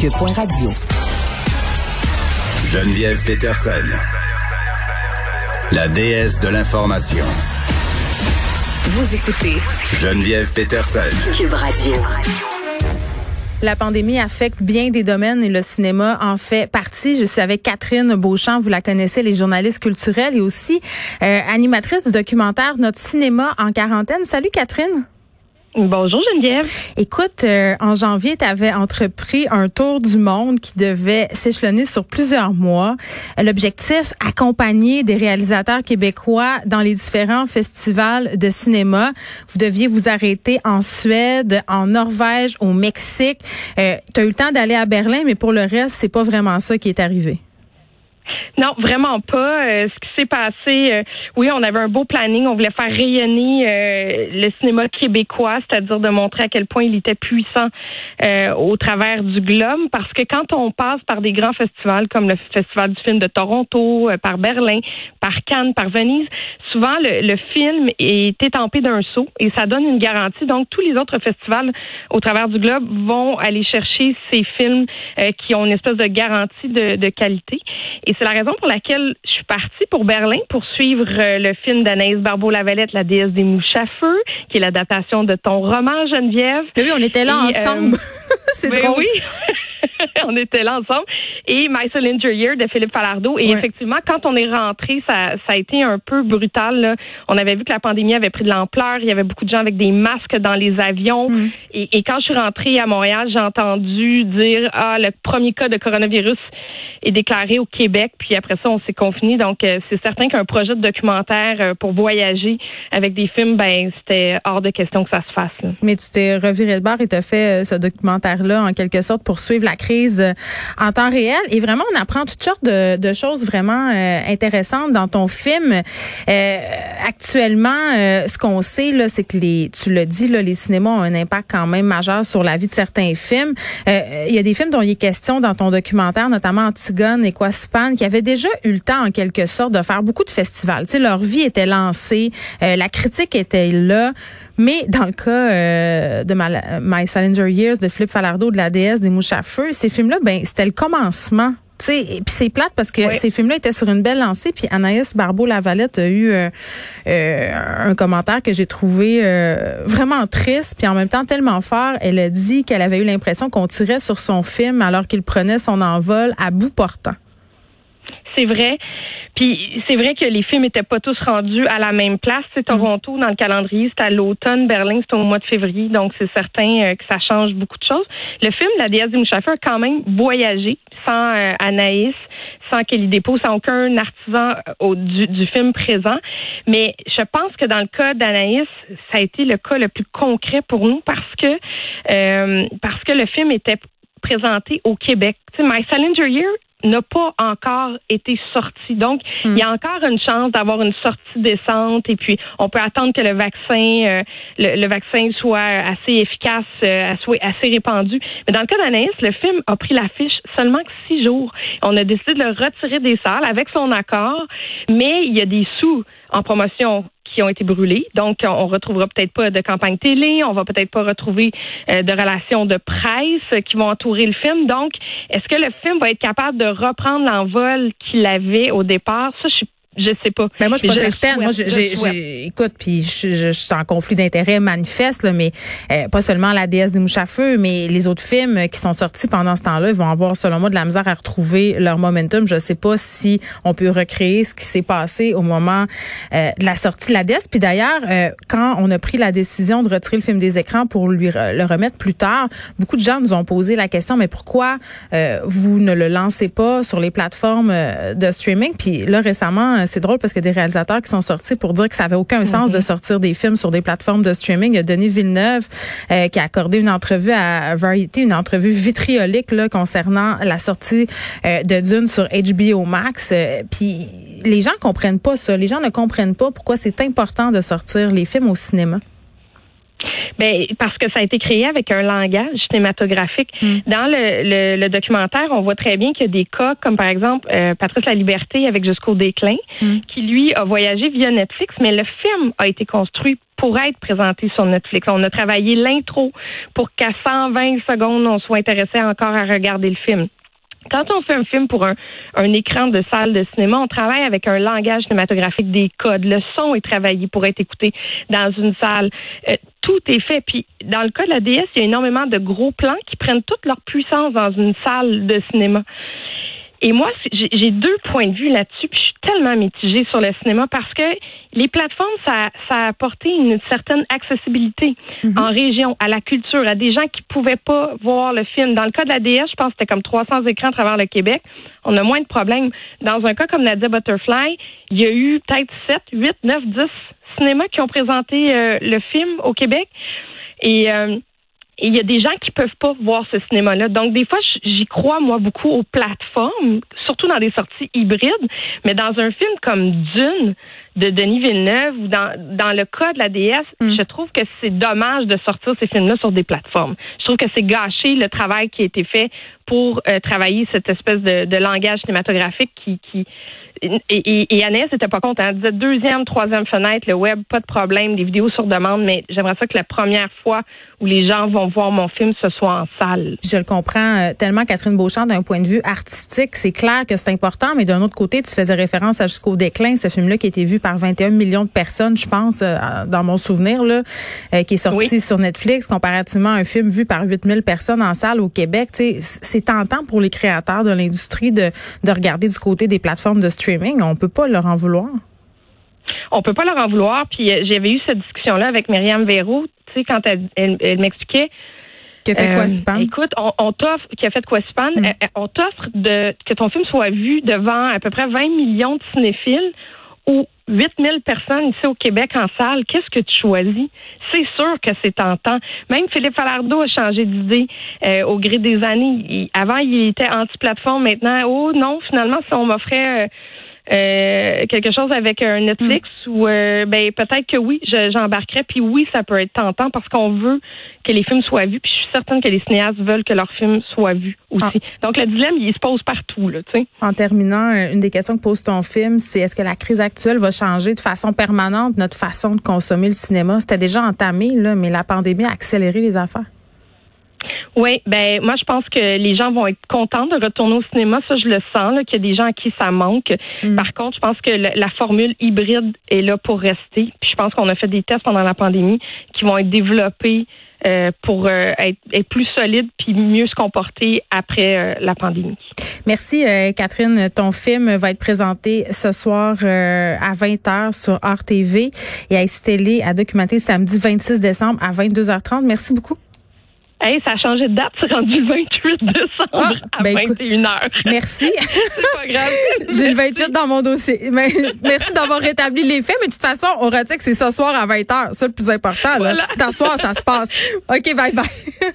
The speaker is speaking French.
Cube.radio. Geneviève Peterson. La déesse de l'information. Vous écoutez Geneviève Peterson. Cube Radio. La pandémie affecte bien des domaines et le cinéma en fait partie. Je suis avec Catherine Beauchamp, vous la connaissez, les journalistes culturels et aussi euh, animatrice du documentaire Notre cinéma en quarantaine. Salut Catherine. Bonjour Geneviève. Écoute, euh, en janvier, tu avais entrepris un tour du monde qui devait s'échelonner sur plusieurs mois. L'objectif, accompagner des réalisateurs québécois dans les différents festivals de cinéma. Vous deviez vous arrêter en Suède, en Norvège, au Mexique. Euh, tu as eu le temps d'aller à Berlin, mais pour le reste, c'est pas vraiment ça qui est arrivé. Non, vraiment pas. Euh, ce qui s'est passé, euh, oui, on avait un beau planning. On voulait faire rayonner euh, le cinéma québécois, c'est-à-dire de montrer à quel point il était puissant au travers du globe. Parce que quand on passe par des grands festivals comme le Festival du film de Toronto, par Berlin, par Cannes, par Venise, souvent le, le film est étampé d'un saut et ça donne une garantie. Donc, tous les autres festivals au travers du globe vont aller chercher ces films qui ont une espèce de garantie de, de qualité. Et c'est la raison pour laquelle je suis partie pour Berlin pour suivre euh, le film d'Anaïs Barbeau-Lavalette, La déesse des mouches à feu, qui est l'adaptation de ton roman, Geneviève. Oui, on était là euh, ensemble. c'est ben drôle. Oui. on était là ensemble. Et My Cylinder Year de Philippe Falardeau. Et effectivement, quand on est rentré, ça, ça a été un peu brutal. Là. On avait vu que la pandémie avait pris de l'ampleur. Il y avait beaucoup de gens avec des masques dans les avions. Mm. Et, et, quand je suis rentrée à Montréal, j'ai entendu dire ah le premier cas de coronavirus est déclaré au Québec. Puis après ça, on s'est confiné. Donc euh, c'est certain qu'un projet de documentaire euh, pour voyager avec des films, ben c'était hors de question que ça se fasse. Là. Mais tu t'es reviré le bar et t'as fait euh, ce documentaire-là en quelque sorte pour suivre la crise en temps réel. Et vraiment, on apprend toutes sortes de, de choses vraiment intéressantes dans ton film. actuellement, ce qu'on sait là, c'est que les, tu le dis, là, les cinémas ont un impact quand même majeur sur la vie de certains films. Il y a des films dont il est question dans ton documentaire, notamment Antigone et Quaspan, qui avaient déjà eu le temps en quelque sorte de faire beaucoup de festivals. Tu sais, leur vie était lancée, la critique était là. Mais dans le cas euh, de My, Salinger Years, de Philippe Falardeau, de la déesse des mouches à feu, ces films-là, ben c'était le commencement puis c'est plate parce que ces films-là étaient sur une belle lancée. Puis Anaïs Barbeau-Lavalette a eu euh, euh, un commentaire que j'ai trouvé vraiment triste, puis en même temps tellement fort. Elle a dit qu'elle avait eu l'impression qu'on tirait sur son film alors qu'il prenait son envol à bout portant. C'est vrai. Puis c'est vrai que les films n'étaient pas tous rendus à la même place. C'est Toronto dans le calendrier, c'est à l'automne. Berlin, c'est au mois de février. Donc c'est certain euh, que ça change beaucoup de choses. Le film La déesse des a quand même voyagé sans euh, Anaïs, sans Kelly Dépôt, sans aucun artisan euh, au, du, film présent. Mais je pense que dans le cas d'Anaïs, ça a été le cas le plus concret pour nous parce que parce que le film était présenté au Québec. Tu sais, My Salinger Year n'a pas encore été sorti. Donc, il y a hmm. encore une chance d'avoir une sortie décente et puis on peut attendre que le vaccin, euh, le, vaccin soit assez efficace, euh, soit assez répandu. Mais dans le cas d'Anaïs, le film a pris l'affiche seulement que six jours. On a décidé de le retirer des salles avec son accord, mais il y a des sous en promotion qui ont été brûlés. Donc, on retrouvera peut-être pas de campagne télé, on va peut-être pas retrouver euh, de relations de presse qui vont entourer le film. Donc, est-ce que le film va être capable de reprendre l'envol qu'il avait au départ? Ça, je suis je sais pas. Ben moi, je suis pas certaine. Moi, j'ai, écoute, puis je, je, suis en conflit d'intérêt manifeste, là, mais euh, pas seulement la déesse des mouches à feu, mais les autres films qui sont sortis pendant ce temps-là, ils vont avoir, selon moi, de la misère à retrouver leur momentum. Je sais pas si on peut recréer ce qui s'est passé au moment euh, de la sortie de la déesse. Puis d'ailleurs, euh, quand on a pris la décision de retirer le film des écrans pour lui le remettre plus tard, beaucoup de gens nous ont posé la question, mais pourquoi vous ne le lancez pas sur les plateformes de streaming? Puis là, récemment, c'est drôle parce qu'il y a des réalisateurs qui sont sortis pour dire que ça avait aucun sens de mhm. sortir des films sur des plateformes de streaming. Il y a Denis Villeneuve euh, qui a accordé une entrevue à Variety, une entrevue vitriolique là, concernant la sortie euh, de Dune sur HBO Max. Euh, puis les gens comprennent pas ça. Les gens ne comprennent pas pourquoi c'est important de sortir les films au cinéma. Ben, parce que ça a été créé avec un langage cinématographique. Hmm. Dans le, le, documentaire, on voit très bien qu'il y a des cas comme par exemple euh, Patrice La Liberté avec Jusqu'au déclin, hmm. qui lui a voyagé via Netflix, mais le film a été construit pour être présenté sur Netflix. On a travaillé l'intro pour qu'à 120 secondes, on soit intéressé encore à regarder le film. Quand on fait un film pour un, un, écran de salle de cinéma, on travaille avec un langage cinématographique des codes. Le son est travaillé pour être écouté dans une salle. Euh, tout est fait. Puis, dans le cas de la DS, il y a énormément de gros plans qui prennent toute leur puissance dans une salle de cinéma. Et moi, j'ai deux points de vue là-dessus, puis je suis tellement mitigée sur le cinéma parce que les plateformes, ça, ça a apporté une certaine accessibilité mhm. en région, à la culture, à des gens qui pouvaient pas voir le film. Dans le cas de la DS, je pense que c'était comme 300 écrans à travers le Québec. On a moins de problèmes. Dans un cas comme Nadia Butterfly, il y a eu peut-être 7, 8, 9, 10 cinémas qui ont présenté euh, le film au Québec. Et euh, et il y a des gens qui peuvent pas voir ce cinéma-là. Donc, des fois, j'y crois, moi, beaucoup aux plateformes, surtout dans des sorties hybrides. Mais dans un film comme Dune de Denis Villeneuve ou dans, dans le cas de la DS, mm. je trouve que c'est dommage de sortir ces films-là sur des plateformes. Je trouve que c'est gâcher le travail qui a été fait pour euh, travailler cette espèce de, de langage cinématographique qui, qui et, et, et Annès n'était pas content. Elle disait deuxième, troisième fenêtre, le web, pas de problème, des vidéos sur demande, mais j'aimerais ça que la première fois où les gens vont voir mon film, ce soit en salle. Je le comprends euh, tellement, Catherine Beauchamp, d'un point de vue artistique, c'est clair que c'est important, mais d'un autre côté, tu faisais référence à Jusqu'au déclin, ce film-là qui a été vu par 21 millions de personnes, je pense, euh, dans mon souvenir, là, euh, qui est sorti sur Netflix, comparativement à un film vu par 8000 personnes en salle au Québec. C'est tentant pour les créateurs de l'industrie de, de regarder du côté des plateformes de streaming on peut pas leur en vouloir. On peut pas leur en vouloir. Puis euh, j'avais eu cette discussion-là avec Myriam Verrou, tu sais, quand elle, m'expliquait. Qui a fait quoi, euh, Écoute, on, t'offre, qui a fait quoi, mm. euh, on t'offre de que ton film soit vu devant à peu près 20 millions de cinéphiles 8000 personnes ici au Québec en salle. Qu'est-ce que tu choisis? C'est sûr que c'est tentant. Même Philippe Falardeau a changé d'idée au gré des années. avant, il était anti-plateforme. Maintenant, oh non, finalement, si on m'offrait euh, quelque chose avec un Netflix mm. ou euh, ben peut-être que oui, j'embarquerais. Puis oui, ça peut être tentant parce qu'on veut que les films soient vus. Puis certaine que les cinéastes veulent que leurs films soient vus aussi. Ah. Donc le dilemme, il se pose partout là. Tu sais. En terminant, euh, une des questions que pose ton film, c'est est-ce que la crise actuelle va changer de façon permanente notre façon de consommer le cinéma? C'était déjà entamé là, mais la pandémie a accéléré les affaires. Oui, ben moi je pense que les gens vont être contents de retourner au cinéma, ça je le sens qu'il y a des gens à qui ça manque. Mm. Par contre, je pense que la, formule hybride est là pour rester. Puis je pense qu'on a fait des tests pendant la pandémie qui vont être développés euh, pour euh, être, plus solides puis mieux se comporter après euh, la pandémie. Merci Catherine. Ton film va être présenté ce soir à 20h sur RTV et à Estélé à documenter samedi 26 décembre à 22h30. Merci beaucoup. Hey, ça a changé de date, c'est rendu le 28 décembre ah, à 21h. Ben merci. c'est pas grave. J'ai le 28 dans mon dossier. Mais, merci d'avoir rétabli les faits, mais de toute façon, on retient que c'est ce soir à 20h. C'est le plus important. Là. Voilà. soir, ça se passe. OK, bye bye.